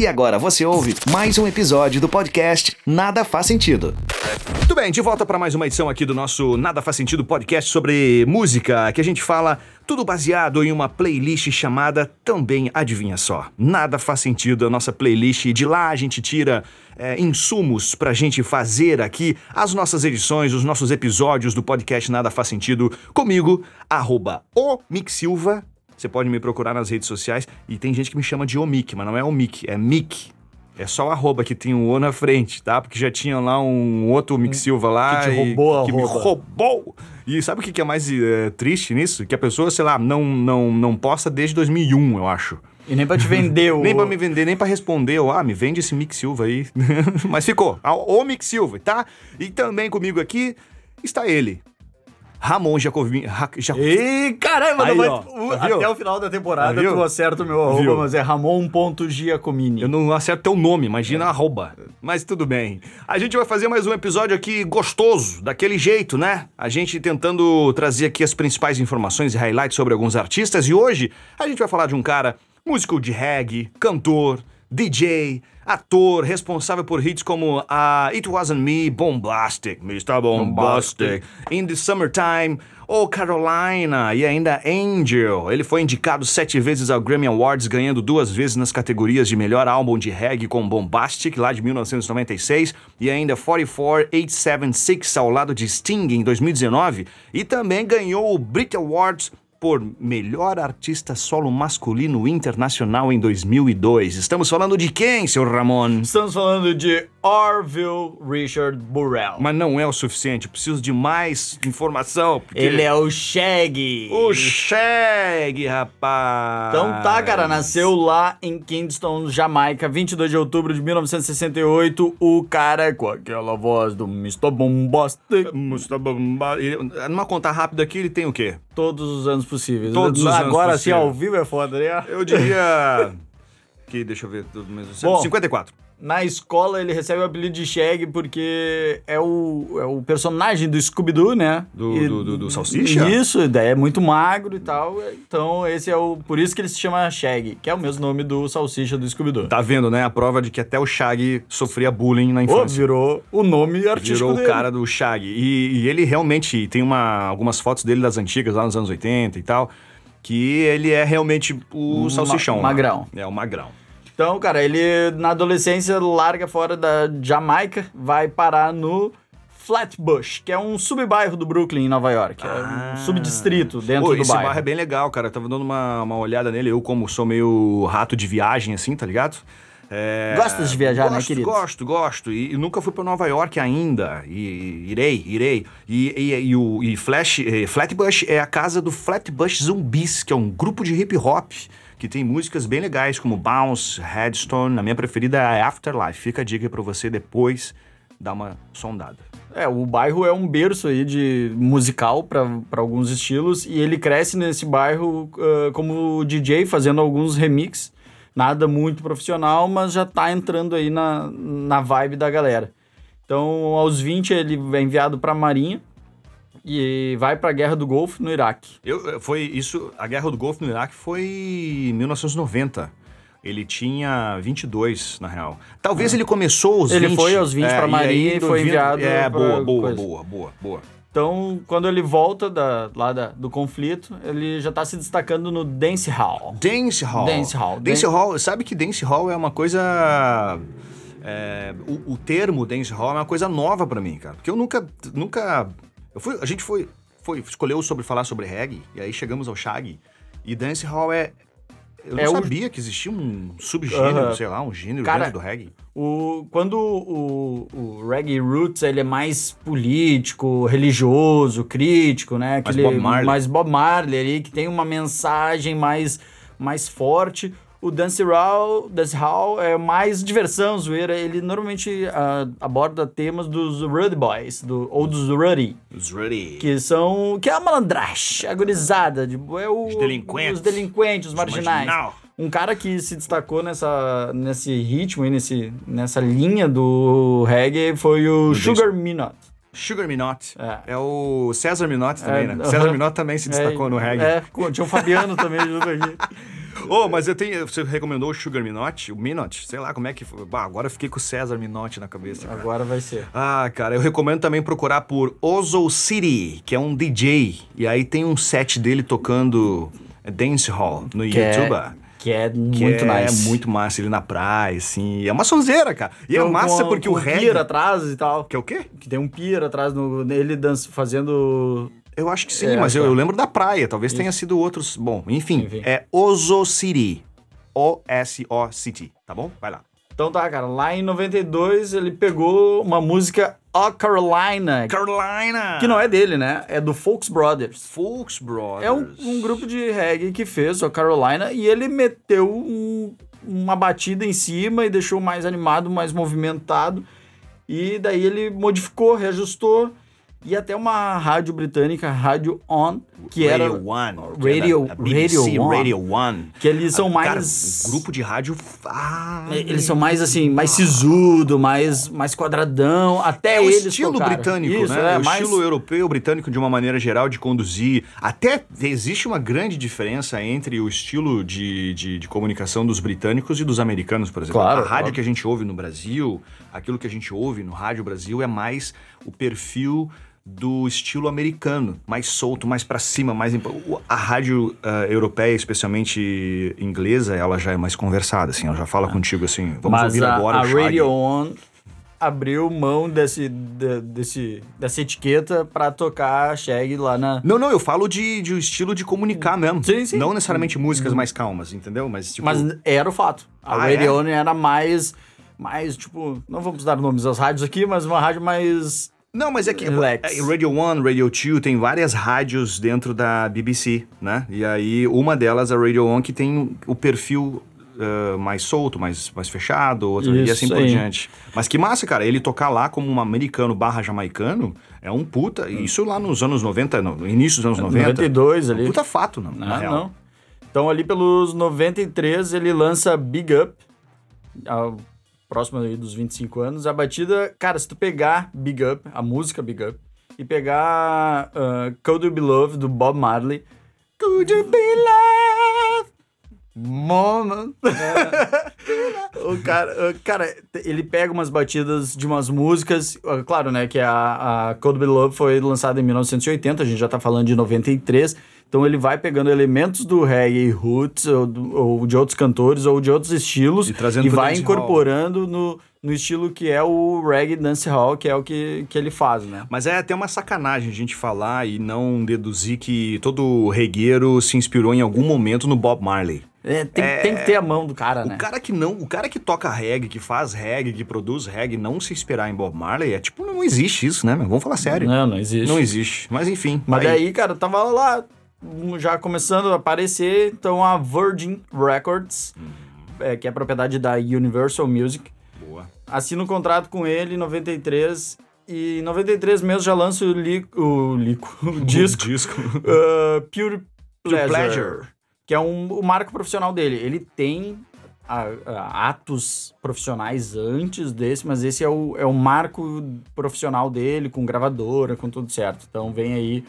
E agora você ouve mais um episódio do podcast Nada Faz Sentido. Muito bem, de volta para mais uma edição aqui do nosso Nada Faz Sentido podcast sobre música, que a gente fala tudo baseado em uma playlist chamada também, adivinha só, Nada Faz Sentido, a nossa playlist. De lá a gente tira é, insumos pra gente fazer aqui as nossas edições, os nossos episódios do podcast Nada Faz Sentido comigo, arroba o Silva. Você pode me procurar nas redes sociais e tem gente que me chama de Omic, mas não é Omic, é Mick. É só o arroba que tem um O na frente, tá? Porque já tinha lá um outro Mick Silva lá. Que te e- roubou a Que me roubou! E sabe o que é mais eh, triste nisso? Que a pessoa, sei lá, não, não, não posta desde 2001, eu acho. E nem pra te vender o. Nem pra me vender, nem pra responder. Eu, ah, me vende esse Mick Silva aí. Mas ficou. O Mick Silva, tá? E também comigo aqui está ele. Ramon Jacobin. Ra- Ja- Ih, caramba, não Aí, vai- ó, tá viu? até o final da temporada Viu? tu acerta o meu arroba, Viu? mas é Ramon.giacomini. Eu não acerto teu nome, É. imagina arroba. Mas tudo bem. A gente vai fazer mais um episódio aqui gostoso, daquele jeito, né? A gente tentando trazer aqui as principais informações e highlights sobre alguns artistas. E hoje a gente vai falar de um cara, músico de reggae, cantor, DJ, ator, responsável por hits como a It Wasn't Me, Bombastic, Mr. Bombastic, In the Summertime, Oh Carolina e ainda Angel. Ele foi indicado sete vezes ao Grammy Awards, ganhando duas vezes nas categorias de melhor álbum de reggae com Bombastic, lá de 1996, e ainda 44876 ao lado de Sting em 2019, e também ganhou o Brit Awards por melhor artista solo masculino internacional em 2002. Estamos falando de quem, seu Ramon? Estamos falando de Orville Richard Burrell. Mas não é o suficiente, preciso de mais informação. porque- Ele é o Shaggy. O Shag, rapaz. Então tá, cara, nasceu lá em Kingston, Jamaica, 22 de outubro de 1968. O cara com aquela voz do Mr. Bombastic. Musta bomba- ele- Numa conta rápida aqui, ele tem o quê? Todos os anos possíveis. Todos os anos Agora, assim, possível. ao vivo é foda, né? Eu diria. que deixa eu ver tudo mesmo. Bom. 54. Na escola ele recebe o apelido de Shag porque é o, é o personagem do Scooby-Doo, né? Do- E- do- do- do Salsicha? Isso, daí é muito magro e tal. Então esse é o. Por isso que ele se chama Shag, que é o mesmo nome do Salsicha do Scooby-Doo. Tá vendo, né? A prova de que até o Shag sofria bullying na infância. virou o nome artístico Virou o dele. cara do Shag. E, e ele realmente tem uma, algumas fotos dele das antigas, lá nos anos 80 e tal, que ele é realmente o Ma- salsichão. lá. magrão. É, o magrão. Então, cara, ele na adolescência larga fora da Jamaica, vai parar no Flatbush, que é um subbairro do Brooklyn, em Nova York. É um subdistrito dentro Pô, do esse bairro. bairro é bem legal, cara. Eu tava dando uma, uma olhada nele. Eu, como sou meio rato de viagem, assim, tá ligado? É, Gostas de viajar, né, gosto, querido? Gosto, gosto. E, e nunca fui pra Nova York ainda. E, e irei, irei. E, e, e o e Flash, eh, Flatbush é a casa do Flatbush Zumbis, que é um grupo de hip hop que tem músicas bem legais como Bounce, Headstone. A minha preferida é Afterlife. Fica a dica pra você depois dar uma sondada. É, o bairro é um berço aí de musical para alguns estilos e ele cresce nesse bairro ah, como DJ fazendo alguns remix, nada muito profissional, mas já tá entrando aí na, na vibe da galera. Então, aos 20 ele é enviado para a Marinha e vai para a Guerra do Golfo no Iraque. Eu, eh, foi isso, a Guerra do Golfo no Iraque foi em 1990. Ele tinha 22, na real. Talvez ele começou aos. Ele 20. foi aos 20 pra e aí Marinha e foi enviado É, boa, boa, coisa. boa, boa, boa. Então, quando ele volta da, lá da- do conflito, ele já tá se destacando no dance hall. Dance Hall. Dance hall. Dance Dan- Hall, sabe que Dance Hall é uma coisa... é, o, o termo Dance Hall é uma coisa nova pra mim, cara. Porque eu nunca... nunca eu fui, a gente foi, foi escolheu sobre falar sobre reggae, e aí chegamos ao Shag. E Dance Hall é... Eu não É o- sabia que existia um subgênero, Aham. sei lá, um gênero Cara, dentro do reggae. O, quando o, o reggae roots ele é mais político, religioso, crítico, né? Aquele, Bob Marley. Mais Bob Marley ali, que tem uma mensagem mais, mais forte. O Dance Hall, Dance Hall é mais diversão, zoeira. Ele normalmente ah, aborda temas dos Rudy Boys, do, ou dos Ruddy. Os Ready. Que são. Que é a malandragem, a gurizada. de- É o, Os delinquentes. Os delinquentes, os marginais. marginal. Um cara que se destacou nessa, nesse ritmo e nesse, nessa linha do reggae foi o Sugar Minot. Sugar Minot. É. É. o César Minot também, É, né? César Minot também se destacou É, no reggae. É, tinha o Fabiano também junto aqui. Ô, mas eu tenho. Você recomendou o Sugar Minotti? O Minotti? Sei lá como é que foi. Bah, agora eu fiquei com o César Minotti na cabeça. Cara. Agora vai ser. Ah, cara, eu recomendo também procurar por Ozo City, que é um DJ. E aí tem um set dele tocando Dance Hall no Que YouTube. é, que é Que muito é nice. muito massa ele na praia, assim. É uma sonzeira, cara. E é Então, massa com- porque com o um reggae. pier atrás e tal. Que é o quê? Que tem um pier atrás no, nele dança, fazendo. Eu acho que sim, É, mas eu, eu lembro da praia. Talvez tenha sido outros. Bom, enfim, Enfim. é Ozo City. O-S-O City, tá bom? Vai lá. Então tá, cara. Lá em 92 ele pegou uma música A Carolina. Carolina! Que não é dele, né? É do Folks Brothers. Folks Brothers. É um, um grupo de reggae que fez a Carolina e ele meteu um- uma batida em cima e deixou mais animado, mais movimentado. E daí ele modificou, reajustou. E até uma rádio britânica, Rádio On, que era. Radio One. que Radio- era a BBC Radio One. Radio One. Que eles são Cara, mais. o grupo de rádio. Ah, Eles são mais assim, mais sisudo, mais, mais quadradão. Até É o eles estilo tocaram. britânico, Isso, né? É, o mais... estilo europeu, britânico, de uma maneira geral, de conduzir. Até existe uma grande diferença entre o estilo de, de, de comunicação dos britânicos e dos americanos, por exemplo. Claro, a rádio claro. que a gente ouve no Brasil, aquilo que a gente ouve no Rádio Brasil é mais o perfil do estilo americano, mais solto, mais pra cima, mais a rádio ah, europeia, especialmente inglesa, ela já é mais conversada, assim, ela já fala contigo assim, vamos Mas ouvir a, agora a o Shaggy. Radio On abriu mão desse, de- desse, dessa etiqueta pra tocar Shag lá na. Não, não, eu falo de, de estilo de comunicar mesmo. Sim, sim. Não necessariamente músicas mais calmas, entendeu? Mas, tipo. Mas era o fato. A Ah, Radio é? On era mais. Mais, tipo, não vamos dar nomes às rádios aqui, mas uma rádio mais. Não, mas é que Relax. é, Radio 1, Radio 2, tem várias rádios dentro da BBC, né? E aí, uma delas, a Radio 1, que tem o perfil ah, mais solto, mais, mais fechado, outra, e Isso assim por aí. diante. Mas que massa, cara, ele tocar lá como um americano barra jamaicano é um puta. e Isso lá nos anos 90, no início dos anos 90. 92 é um ali. puta fato, não, na Ah, real. não. Então, ali pelos 93, ele lança Big Up, próximo aí dos 25 anos. A batida, cara, se tu pegar Big Up, a música Big Up, e pegar uh, Could You Be Love, do Bob Marley. Could You Be Love? Moment. o cara, o cara, ele pega umas batidas de umas músicas, uh, claro, né, que a, a Cold Be Love foi lançada em 1980, a gente já tá falando de 93, então ele vai pegando elementos do reggae roots, ou, do- ou de outros cantores, ou de outros estilos, E pro vai incorporando no, no estilo que é o reggae dancehall, que é o que, que ele faz, né? Mas é até uma sacanagem a gente falar e não deduzir que todo regueiro se inspirou em algum momento no Bob Marley. É, tem, tem que ter a mão do cara, O né? cara que não, o cara que toca reggae, que faz reggae, que produz reggae, não se inspirar em Bob Marley, é tipo, não existe isso, né? Vamos falar sério. Não, não existe. Não existe. Mas enfim. Mas aí. daí, cara, tava lá já começando a aparecer, então a Virgin Records, é, que é propriedade da Universal Music, Boa. assina um contrato com ele em 93 e em 93 mesmo já lança o, li, o, lico, o disco disco. uh, Pure Pleasure, Pleasure. que é um, o marco profissional dele. Ele tem a- a- atos profissionais antes desse, mas esse é o, é o marco profissional dele, com gravadora, com tudo certo. Então vem aí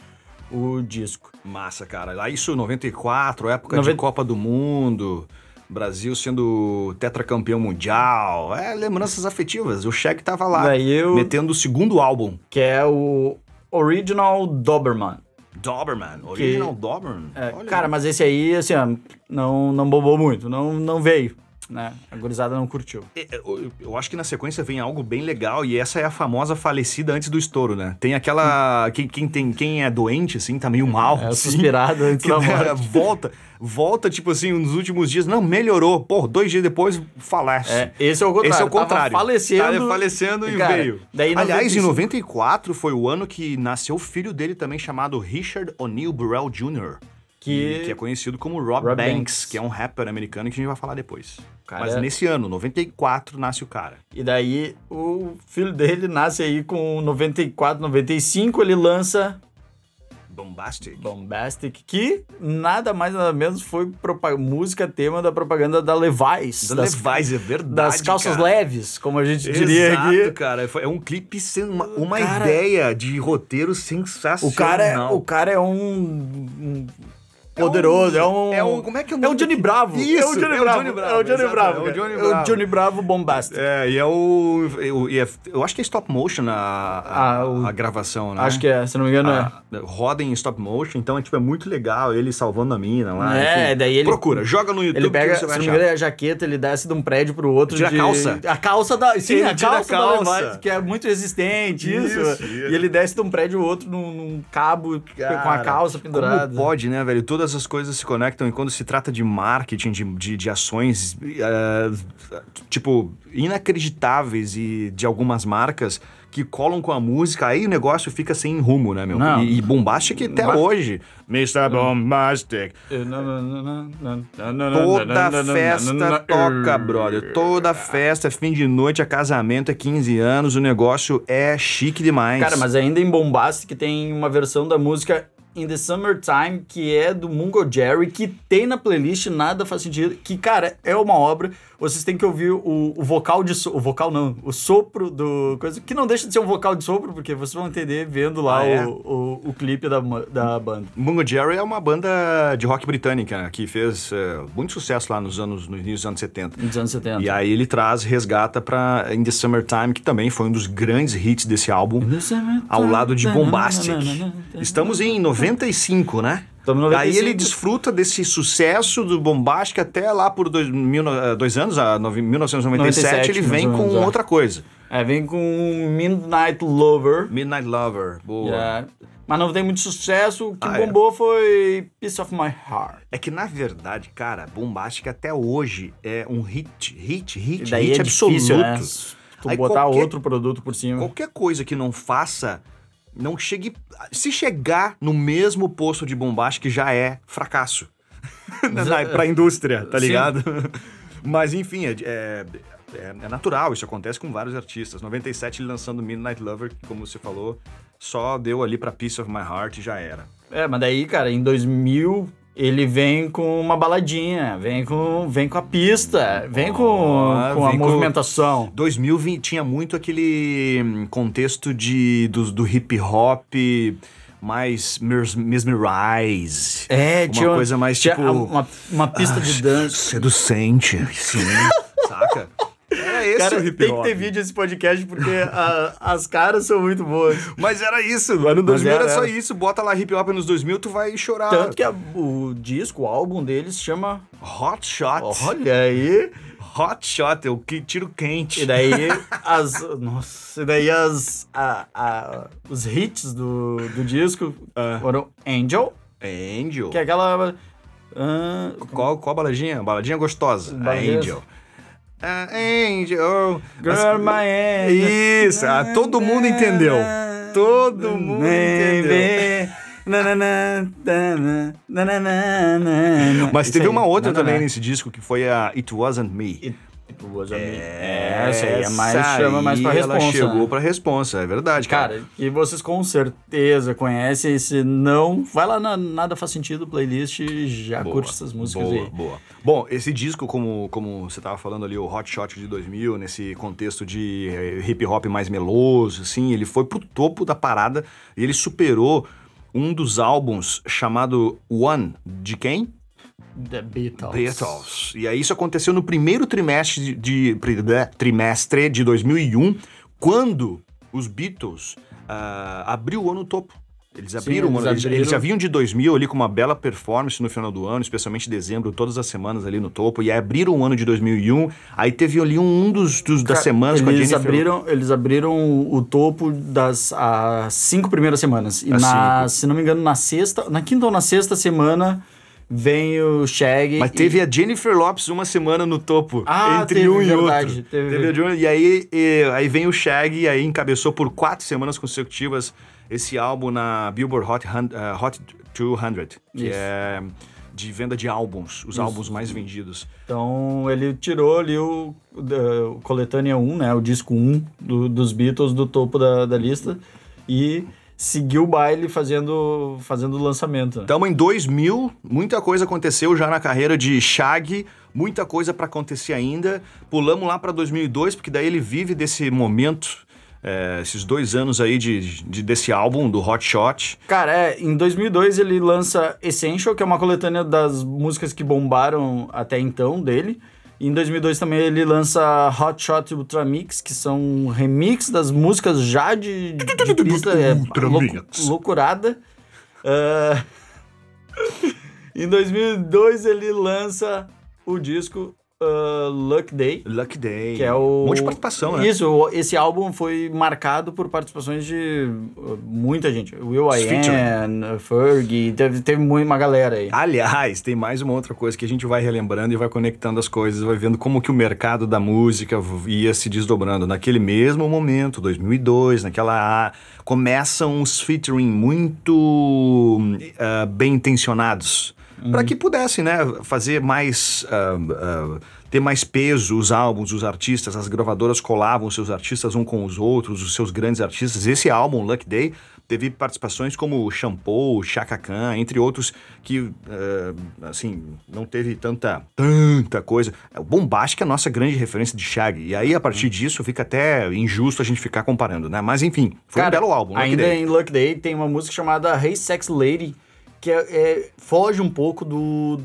o disco. Massa, cara. Lá isso 94, época Noven- de Copa do Mundo. Brasil sendo tetracampeão mundial. É, lembranças afetivas. O Shaq tava lá, Daí eu- metendo o segundo álbum. Que é o Original Doberman. Doberman. Original Doberman. É, cara, mas esse aí, assim, ó, não, não bombou muito, não, não veio, né? A gurizada não curtiu. É, é, Eu, eu acho que na sequência vem algo bem legal e essa é a famosa falecida antes do estouro, né? Tem aquela. Quem, quem, tem, quem é doente, assim, tá meio mal. É, assim, suspirada antes que, da né, morte. volta, volta, tipo assim, nos últimos dias. Não, melhorou. Pô, dois dias depois falece. É, esse é o contrário. Esse é o Tava contrário. falecendo. Tava falecendo e Cara, veio. daí em Aliás, em 95 94 foi o ano que nasceu o filho dele também, chamado Richard O'Neill Burrell Jr., Que- que é conhecido como Rob, Rob Banks, Banks. que é um rapper americano que a gente vai falar depois. Cara, Mas é- nesse ano, 94, nasce o cara. E daí o filho dele nasce aí com 94, 95, ele lança Bombastic. Bombastic, que nada mais nada menos foi música tema da propaganda da Levi's. Da das, Levi's, é verdade, das calças cara. leves, como a gente diria Exato, aqui. cara. É um clipe sem uma, uma Cara- ideia de roteiro sensacional. O cara, é- o cara é um, um- poderoso, é um... é um- como é que é o É nome o Johnny Bravo. Isso, é o Johnny é o Bravo. Johnny Bravo, É o Johnny Bravo. é o cara. Johnny É Bravo. o Johnny Bravo bombástico. É, e é o. Eu, e é- eu acho que é stop motion a, a, Ah, o- a gravação, né? Acho que é, se não me engano é. Ah, roda em stop motion, então é, tipo, é muito legal ele salvando a mina lá. É, enfim. daí ele- Procura, joga no YouTube Ele pega, se não me engano, é a jaqueta, ele desce de um prédio pro outro. Tira a de- calça. A calça da. Sim, a a calça, calça. da Levi's, que é muito resistente, isso. Isso. E ele desce de um prédio ao outro num, num cabo com a Cara, calça pendurada. Como pode, né, velho? Todas as coisas se conectam e quando se trata de marketing, de, de, de ações, eh, tipo, inacreditáveis e de algumas marcas que colam com a música, aí o negócio fica sem rumo, né, meu? Não. E, e Bombastic até Ba- hoje. Mr. Bombastic. Toda festa toca, brother. Toda festa, fim de noite, é casamento, é 15 anos, o negócio é chique demais. Cara, mas ainda em Bombastic tem uma versão da música In the Summertime, que é do Mungo Jerry, que tem na playlist Nada Faz Sentido, que, cara, é uma obra. Vocês têm que ouvir o, o vocal de so, o vocal não, o sopro do coisa, que não deixa de ser um vocal de sopro, porque vocês vão entender vendo lá Ah, é? o, o, o clipe da, da banda. Mungo Jerry é uma banda de rock britânica né, que fez eh, muito sucesso lá nos anos no início dos anos 70. Nos anos 70. E aí ele traz, resgata pra In the Summertime, que também foi um dos grandes hits desse álbum, ao lado de Bombastic. Estamos em 95, né? Estamos em 95. Aí ele desfruta desse sucesso do Bombastic até lá por dois, mil, eh, dois anos, a nove- 1997, 97, ele vem com é. outra coisa. É, vem com Midnight Lover. Midnight Lover, boa. Yeah. Mas não tem muito sucesso. O que Ah, é. bombou foi Piece of My Heart. É que, na verdade, cara, Bombastic até hoje é um hit, hit, hit, E daí hit é absoluto. difícil, né? Tu Aí botar qualquer- outro produto por cima. Qualquer coisa que não faça, não chegue... Se chegar no mesmo posto de Bombastic, já é fracasso. Na- pra indústria, tá ligado? Mas, enfim, é, é, é- é natural, isso acontece com vários artistas. 97 ele lançando Midnight Lover, que, como você falou, só deu ali pra Piece of My Heart e já era. É, mas daí, cara, em 2000 ele vem com uma baladinha, vem com, vem com a pista, vem com, com a vem com- movimentação. 2020 tinha muito aquele hum, contexto de, do, do hip hop mais mes- mesmerize. É, uma tinha coisa mais tipo uma, uma pista de dança. seducente, sim, saca? Esse Cara, o hip tem hop. que ter vídeo esse podcast porque a- as caras são muito boas. Mas era isso, ano 2000 era, era, só isso, bota lá hip hop nos 2000, tu vai chorar. Tanto que a- o disco, o álbum deles chama. Hot Shot. Olha aí. Hot Shot, é o que tiro quente. E daí as. Nossa, e daí as. a- a- os hits do, do disco Ah. foram Angel, Angel. que é aquela. ah, Qual, qual baladinha? Baladinha gostosa. Baladinha- Angel. Ah, Angel. Girl, my angel. Isso, ah, todo mundo entendeu. Todo mundo entendeu. Mas teve uma outra também nesse disco que foi a It Wasn't Me. É, essa aí é mais, chama mais pra responsa. Ela chegou né? pra responsa, é verdade, cara. Cara, e vocês com certeza conhecem, se não, vai lá na Nada Faz Sentido playlist e já Boa, curte essas músicas boa, aí. Boa. Bom, esse disco, como, como você tava falando ali, o Hot Shot de 2000, nesse contexto de eh, hip hop mais meloso, assim, ele foi pro topo da parada e ele superou um dos álbuns chamado One, de quem? The Beatles. Beatles. E aí isso aconteceu no primeiro trimestre de, de- pri- né, trimestre de 2001, quando os Beatles ah, abriu o ano no topo. Eles abriram o eles ano, eles, abriram. eles já vinham de 2000 ali com uma bela performance no final do ano, especialmente em dezembro, todas as semanas ali no topo, e aí abriram o ano de 2001, aí teve ali um, dos, dos- das Cara, semanas com a eles Jennifer... abriram, eles abriram o topo das as cinco primeiras semanas. E As na, cinco. se não me engano, na sexta, na quinta ou na sexta semana vem o Shag. Mas e- teve a Jennifer Lopes uma semana no topo. Ah, entre teve, um e verdade, outro. teve. a Jennifer- e aí, e, aí vem o Shag, e aí encabeçou por quatro semanas consecutivas esse álbum na Billboard Hot, eh, Hot 200, que Isso. é de venda de álbuns, os álbuns mais vendidos. Então ele tirou ali o, o Coletânea 1, né? O disco 1 do- dos Beatles do topo da, da lista e seguiu o baile fazendo, fazendo o lançamento. Estamos em 2000, muita coisa aconteceu já na carreira de Shag, muita coisa para acontecer ainda. Pulamos lá para 2002, porque daí ele vive desse momento é, esses dois anos aí de, de- desse álbum, do Hot Shot. Cara, é, em 2002 ele lança Essential, que é uma coletânea das músicas que bombaram até então dele. Em 2002 também ele lança Hot Shot Ultra Mix, que são um remix das músicas já de, de pista, é, loucurada. Ah, em 2002 ele lança o disco ah, Luck Day. Lucky Day. Que é o. Um monte de participação, né? Isso, esse álbum foi marcado por participações de uh, muita gente. Will I Fergie, teve, teve muito, uma galera aí. Aliás, tem mais uma outra coisa que a gente vai relembrando e vai conectando as coisas, vai vendo como que o mercado da música ia se desdobrando. Naquele mesmo momento, 2002, naquela... Começam os featuring muito ah, bem intencionados. Para que pudessem, né, fazer mais... ah, ah, ter mais peso os álbuns, os artistas, as gravadoras colavam seus artistas um com os outros, os seus grandes artistas. Esse álbum, Luck Day, teve participações como o Shampoo, Chaka Khan, entre outros que, eh, assim, não teve tanta, tanta coisa. O Bombastic é a nossa grande referência de Shag. E aí, a partir disso, fica até injusto a gente ficar comparando, né? Mas, enfim, foi um belo álbum, Luck ainda Day. em Luck Day tem uma música chamada Hey Sex Lady, que é, é- foge um pouco do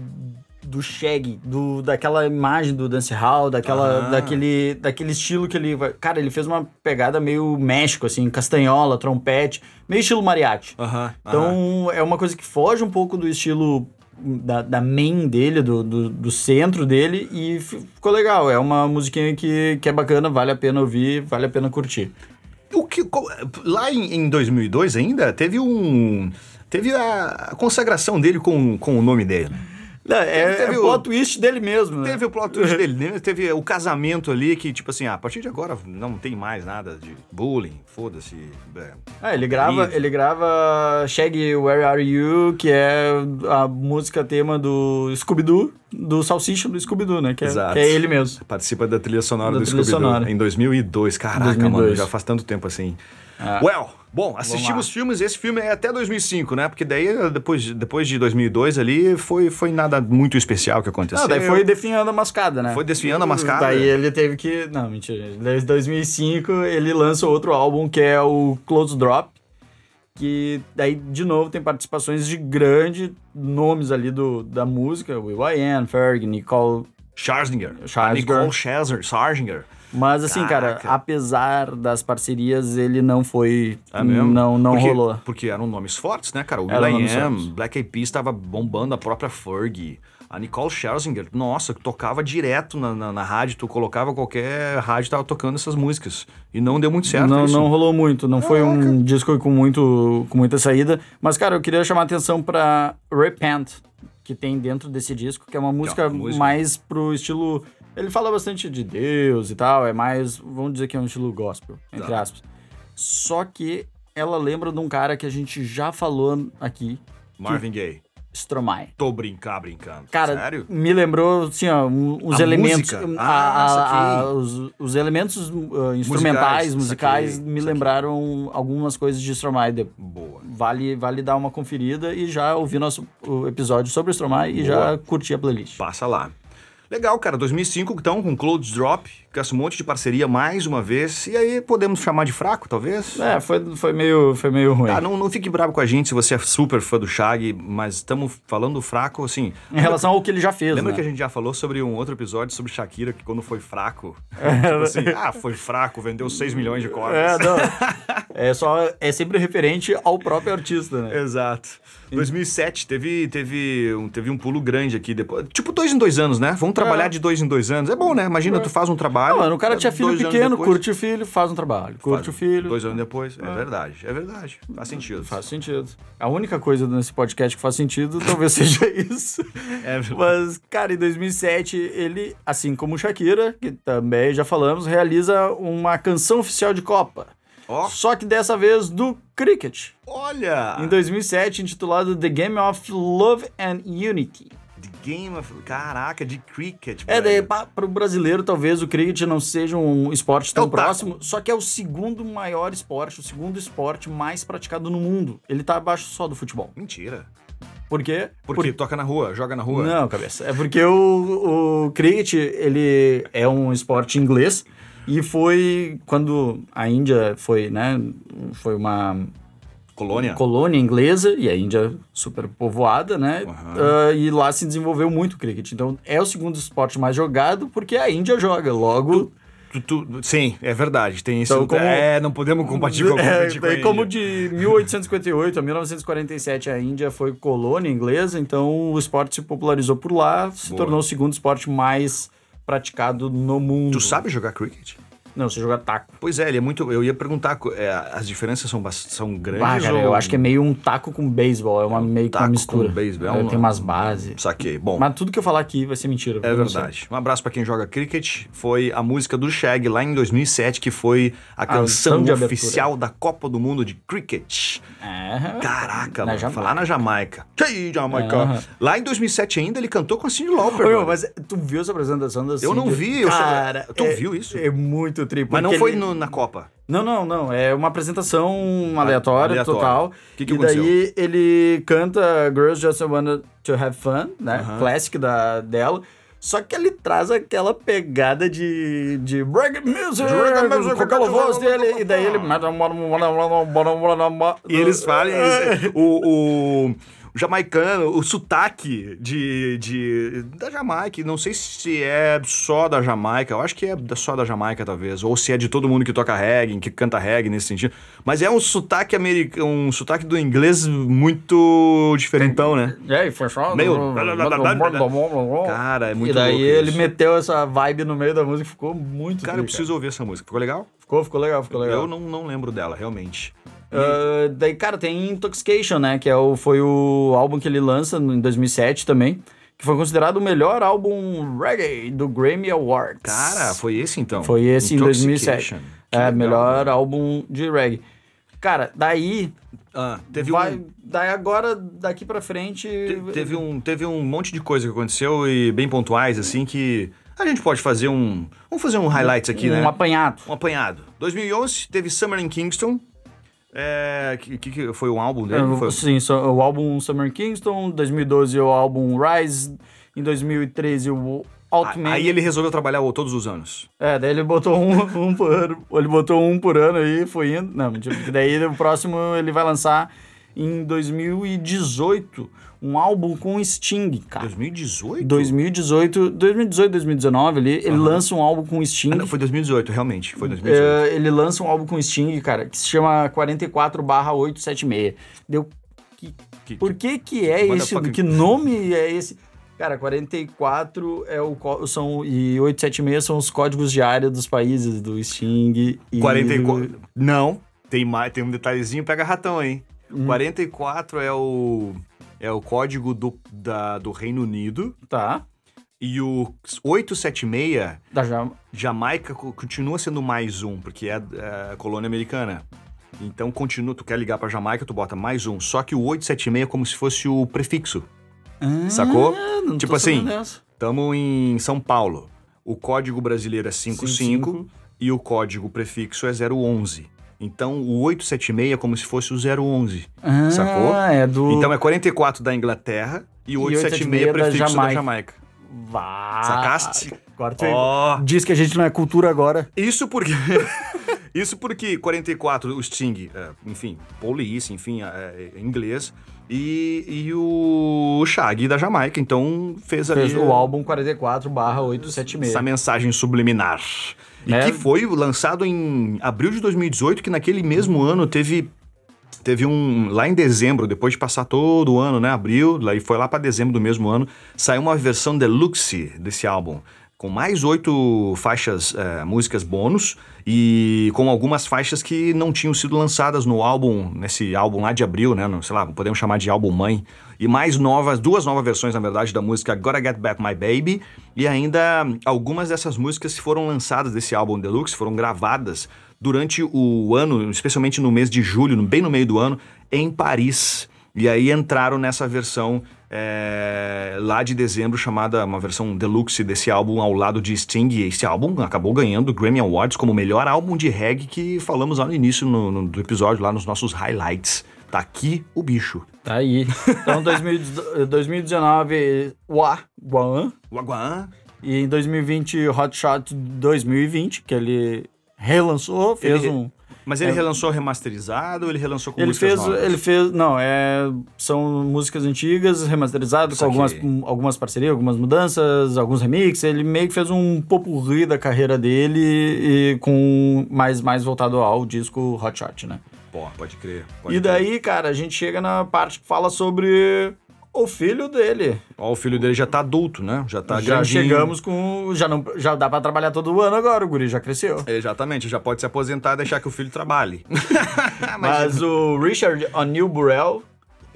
do shag, do, daquela imagem do dancehall, daquela, Ah. daquele, daquele estilo que ele vai... Cara, ele fez uma pegada meio México, assim, castanhola, trompete, meio estilo mariachi. Aham, aham. Então, é uma coisa que foge um pouco do estilo da, da main dele, do, do, do centro dele, e fi- ficou legal. É uma musiquinha que, que é bacana, vale a pena ouvir, vale a pena curtir. O que, lá em, em 2002 ainda, teve um... Teve a, a consagração dele com, com o nome dele. Não, é, Teve é o- plot twist dele mesmo, né? Teve o plot twist dele, né? teve o casamento ali que, tipo assim, ah, a partir de agora não tem mais nada de bullying, foda-se. é. Ah, ele grava, Isso. ele grava Shaggy Where Are You, que é a música tema do Scooby-Doo, do Salsicha do Scooby-Doo, né? Que é, Exato. que é ele mesmo. Participa da trilha sonora Da do Scooby-Doo em 2002. Caraca, 2002. mano, já faz tanto tempo assim. Ah. Well, bom, assistimos filmes, esse filme é até 2005, né? Porque daí, depois, depois de 2002 ali, foi, foi nada muito especial que aconteceu. Não, daí foi definhando a mascada, né? Foi desfiando a mascada. Daí ele teve que... Não, mentira. Desde 2005 ele lança outro álbum que é o Close Drop, que daí, de novo, tem participações de grandes nomes ali do, da música. Will I Am, Ferg, Nicole... Scherzinger. Scherzinger. Nicole Scherzinger. Scherzinger. Mas assim, cara, Caraca. apesar das parcerias, ele não foi... É? Não, não porque, rolou. Porque eram nomes fortes, né, cara? O Will.i.am. Black Eyed Peas estava bombando a própria Fergie. A Nicole Scherzinger, nossa, tocava direto na, na, na rádio. Tu colocava qualquer rádio tava tocando essas músicas. E não deu muito certo não, isso. não rolou muito, não foi um disco com, muito, com muita saída. Mas, cara, eu queria chamar a atenção pra Repent, que tem dentro desse disco, que é uma música, música. mais pro estilo. Ele fala bastante de Deus e tal, é mais, vamos dizer que é um estilo gospel, entre Tá. aspas. Só que ela lembra de um cara que a gente já falou aqui, Marvin Gaye. Stromae. Tô brincar, brincando. Cara, Sério? me lembrou, assim, ó, os A elementos. Ah, a- a- os, os elementos uh, instrumentais, musicais, saquei, me saquei. lembraram algumas coisas de Stromae. Boa. Vale, vale dar uma conferida e já ouvir nosso episódio sobre o Stromae e já curtir a playlist. Passa lá. Legal, cara. 2005, então, com Clothes Drop, esse monte de parceria mais uma vez. E aí podemos chamar de fraco, talvez? É, foi, foi, meio, foi meio ruim. Tá, não, não fique bravo com a gente se você é super fã do Shag, mas estamos falando fraco, assim. Em relação ao que ele já fez, Lembra né? que a gente já falou sobre um outro episódio sobre Shakira, que quando foi fraco, tipo assim, ah, foi fraco, vendeu 6 milhões de cópias. É, não. é só é sempre referente ao próprio artista, né? Exato. 2007 teve, teve, um, teve um pulo grande aqui depois. Tipo, dois em dois anos, né? Vamos trabalhar É. de dois em dois anos. É bom, né? Imagina, tu faz um trabalho. Não, mano, o cara tinha filho pequeno, curte o filho, faz um trabalho. Curte faz o filho. Dois anos depois. É verdade, é verdade. Faz sentido. Faz sentido. A única coisa nesse podcast que faz sentido talvez seja isso. É verdade. Mas, cara, em 2007, ele, assim como o Shakira, que também já falamos, realiza uma canção oficial de Copa. Ó, Só que dessa vez do cricket. olha! Em 2007, intitulado The Game of Love and Unity. Game of... Caraca, de cricket, É, daí, para o brasileiro, talvez o cricket não seja um esporte tão É próximo, só que é o segundo maior esporte, o segundo esporte mais praticado no mundo. Ele tá abaixo só do futebol. Mentira. Por quê? Porque toca na rua, joga na rua. Não, cabeça. É porque o, o cricket, ele é um esporte inglês, E foi quando a Índia foi, né, foi uma Colônia. colônia inglesa e a Índia super povoada, né? Aham. Ah, e lá se desenvolveu muito o cricket. Então é o segundo esporte mais jogado porque a Índia joga. Logo. Tu- tu- sim, é verdade. Tem isso. Então, como- É, não podemos compartilhar com, É, com a como de 1858 a 1947 a Índia foi colônia inglesa, então o esporte se popularizou por lá, se Boa. tornou o segundo esporte mais praticado no mundo. Tu sabe jogar cricket? Não, você joga taco. Pois é, ele é muito. Eu ia perguntar, é, as diferenças são, são grandes? Ah, cara, ou... eu acho que é meio um taco com beisebol, é uma meio que uma mistura. com beisebol, é É, um- Tem umas bases. Saquei. Bom, Mas tudo que eu falar aqui vai ser mentira. é verdade. Um abraço pra quem joga cricket. Foi a música do Shag lá em 2007, que foi a canção canção abertura. oficial da Copa do Mundo de Cricket. É. Caraca, Na mano. Jamaica. Lá na Jamaica. Ei, Jamaica. Aham. Lá em 2007 ainda ele cantou com a Cyndi Lauper. Ô, mas tu viu essa apresentação da Eu não Cindy? vi, eu só- Cara, Tu é- viu isso? É muito triplo. Mas não foi ele- no- na Copa. Não, não, não. É uma apresentação aleatória, aleatória. total. O que que e daí aconteceu? ele canta Girls Just Want to Have Fun, né? Aham. Classic da, dela. Só que ele traz aquela pegada de, de reggae music, Reggae music, com aquela voz dele, e daí ele... E eles falam o, o jamaicano, o sotaque de, de, da Jamaica, não sei se é só da Jamaica, eu acho que é só da Jamaica talvez, ou se é de todo mundo que toca reggae, que canta reggae nesse sentido, mas é um sotaque americano, um sotaque do inglês muito diferentão, né? É, e foi só... Meio- Cara, é muito E daí ele isso. meteu essa vibe no meio da música, ficou muito Cara, eu tri, preciso ouvir essa música, ficou legal? Ficou, ficou legal, ficou legal. Eu não, não lembro dela, realmente. Ah, daí, cara, tem Intoxication, né? Que é o, foi o álbum que ele lança em 2007 também. Que foi considerado o melhor álbum reggae do Grammy Awards. Cara, foi esse então? Foi esse em 2007. Intoxication. Que É, legal, melhor né? álbum de reggae. Cara, daí. Ah, teve vai, um... Daí agora, daqui pra frente. Te- Teve um, teve um monte de coisa que aconteceu e bem pontuais, assim, que a gente pode fazer um. Vamos fazer um highlights aqui, um né? apanhado. Um apanhado. 2011 teve Summer in Kingston. É, que, que- foi um álbum dele? É, Foi- Sim, só- o álbum Summer Kingston, 2012 o álbum Rise, em 2013 o Altman. Aí ele resolveu trabalhar o- todos os anos. É, daí ele botou um, um por ano. Ele botou um por ano aí, foi indo. Não, daí o próximo ele vai lançar em 2018 um álbum com Sting, cara. 2018? 2018, 2018, 2019 ali, ele lança um álbum com Sting. Ah, não, foi 2018, realmente. Foi 2018. É, ele lança um álbum com Sting, cara, que se chama 44/876. Deu que, Que- por que que é esse? Motherfucking- Que nome é esse? Cara, 44 é o são e 876 são os códigos de área dos países do Sting e 44. Não, tem, mais, tem um detalhezinho, pega ratão aí. Hum. 44 é o. É o código do, da, do Reino Unido. tá? E o 876 Da Jama- Jamaica co- continua sendo mais um, porque é, é colônia americana. Então continua, tu quer ligar pra Jamaica, tu bota mais um. Só que o 876 é como se fosse o prefixo. Sacou? Ah, tô Tipo assim. Tamo em São Paulo. O código brasileiro é 55 55. e o código prefixo é 011. Então o 876 é como se fosse o 011. Ah, sacou? é do Então é 44 da Inglaterra e o 876 é 876 da prefixo da Jamaica. Jamaica. Vá. Sacaste? Agora tu Ó. diz que a gente não é cultura agora. Isso porque. Isso porque 44, o Sting, é, enfim, Police, enfim, é, é, inglês, e, e o Shag da Jamaica, então fez ali Fez o álbum 44 barra 876. essa mensagem subliminar. E É. que foi lançado em abril de 2018, que naquele mesmo ano teve. Teve um. Lá em dezembro, depois de passar todo o ano, né? Abril, lá, e foi lá para dezembro do mesmo ano, saiu uma versão deluxe desse álbum. Com mais oito faixas, é, músicas bônus, e com algumas faixas que não tinham sido lançadas no álbum, nesse álbum lá de abril, né? No, sei lá, podemos chamar de álbum mãe. E mais novas, duas novas versões, na verdade, da música Gotta Get Back My Baby. E ainda algumas dessas músicas foram lançadas desse álbum deluxe, foram gravadas durante o ano, especialmente no mês de julho, bem no meio do ano, em Paris. E aí entraram nessa versão é, lá de dezembro, chamada uma versão deluxe desse álbum ao lado de Sting. E esse álbum acabou ganhando Grammy Awards como melhor álbum de reggae que falamos lá no início no- no- do episódio, lá nos nossos highlights. Tá aqui o bicho. Tá aí. Então, 2000 2019, Wa, Guan, O Aguan. E em 2020, Hot Shot 2020, que ele relançou, fez Ele- um... Mas ele relançou remasterizado ou ele relançou com Ele músicas fez, novas? ele fez, não, é, são músicas antigas, remasterizadas, com algumas, um, algumas parcerias, algumas mudanças, alguns remixes. Ele meio que fez um popurri da carreira dele e com mais, mais voltado ao disco Hot Shot, né? Pô, pode crer. pode e crer. daí, cara, a gente chega na parte que fala sobre o filho dele. Ó, o filho dele já tá adulto, né? Já tá já grandinho. chegamos com. Já, não, já dá pra trabalhar todo ano agora, o guri já cresceu. Exatamente, já pode se aposentar e deixar que o filho trabalhe. Mas o Richard O'Neill Burrell,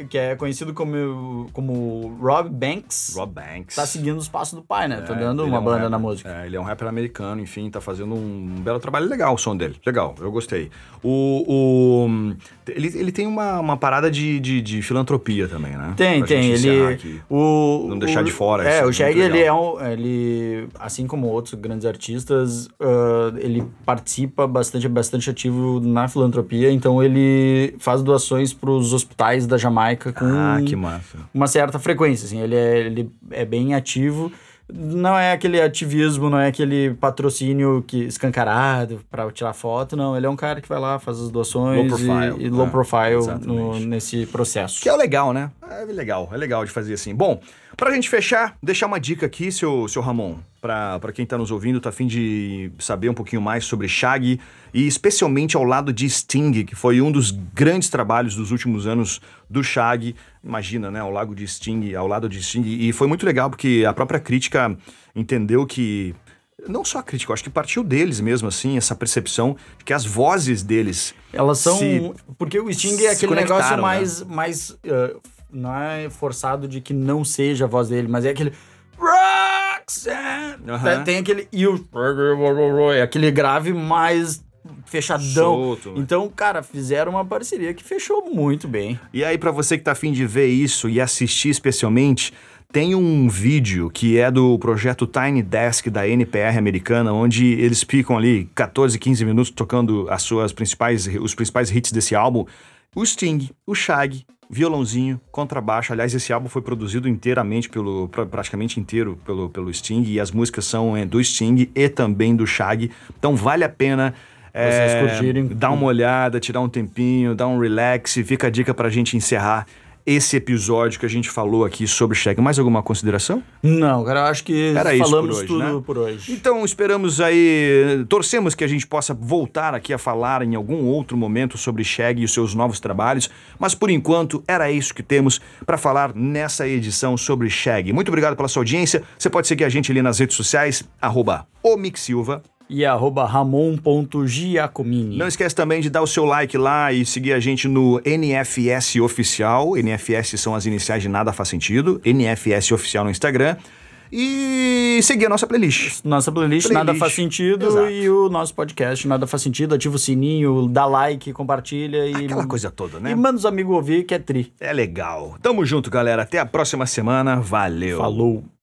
que é conhecido como, como Rob Banks, Rob Banks. tá seguindo os passos do pai, né? Tá É, dando ele uma é um banda rapper. na música. É, ele é um rapper americano, enfim, tá fazendo um belo trabalho legal o som dele. Legal, eu gostei. O. o- ele, ele tem uma, uma parada de, de, de filantropia também, né? Tem, Pra tem. Ele. aqui. O, Não deixar o- de fora, É, é o Shaggy, ele é um. Ele, assim como outros grandes artistas, ah, ele participa bastante, é bastante ativo na filantropia. Então, ele faz doações para os hospitais da Jamaica com Ah, uma certa frequência. Assim, ele, é, ele é bem ativo. Não é aquele ativismo, não é aquele patrocínio que escancarado para tirar foto, não. Ele é um cara que vai lá, faz as doações Low profile, e, e low né? profile no- nesse processo. Que é legal, né? É legal, é legal de fazer assim. Bom, pra gente fechar, deixar uma dica aqui, seu, seu Ramon, pra quem tá nos ouvindo, tá afim de saber um pouquinho mais sobre Shaggy e especialmente ao lado de Sting, que foi um dos grandes trabalhos dos últimos anos do Shaggy. Imagina, né? Ao lado de Sting, ao lado de Sting. E foi muito legal porque a própria crítica entendeu que não só a crítica, eu acho que partiu deles mesmo, assim, essa percepção de que as vozes deles. Elas são. se- porque o Sting é aquele negócio né? mais. mais eh, não é forçado de que não seja a voz dele, mas é aquele. Roxanne! Tem aquele. E o. É aquele grave mais fechadão. Solto, né? então, cara, fizeram uma parceria que fechou muito bem. E aí, pra você que tá afim de ver isso e assistir especialmente, tem um vídeo que é do projeto Tiny Desk da NPR americana, onde eles ficam ali 14, 15 minutos tocando as suas principais, os principais hits desse álbum. O Sting, o Shag, violãozinho, contrabaixo. Aliás, esse álbum foi produzido inteiramente pelo, pra- praticamente inteiro pelo, pelo Sting e as músicas são é, do Sting e também do Shag. Então vale a pena Vocês é, curtirem. dar uma olhada, tirar um tempinho, dar um relax. Fica a dica pra gente encerrar esse episódio que a gente falou aqui sobre Shag. Mais alguma consideração? Não, cara, eu acho que Era isso falamos por hoje, tudo né? por hoje. Então esperamos aí, torcemos que a gente possa voltar aqui a falar em algum outro momento sobre Shag e os seus novos trabalhos, mas por enquanto era isso que temos para falar nessa edição sobre Shag. Muito obrigado pela sua audiência. Você pode seguir a gente ali nas redes sociais, arroba Silva. E arroba ramon.giacomini. Não esquece também de dar o seu like lá e seguir a gente no NFS Oficial. NFS são as iniciais de Nada Faz Sentido. NFS Oficial no Instagram. E seguir a nossa playlist. Nossa playlist, Playlist, Nada Faz Sentido exato. e o nosso podcast Nada Faz Sentido. Ativa o sininho, dá like, compartilha e. Aquela coisa toda, né? E manda os amigos ouvir que é tri. É legal. Tamo junto, galera. Até a próxima semana. Valeu. Falou.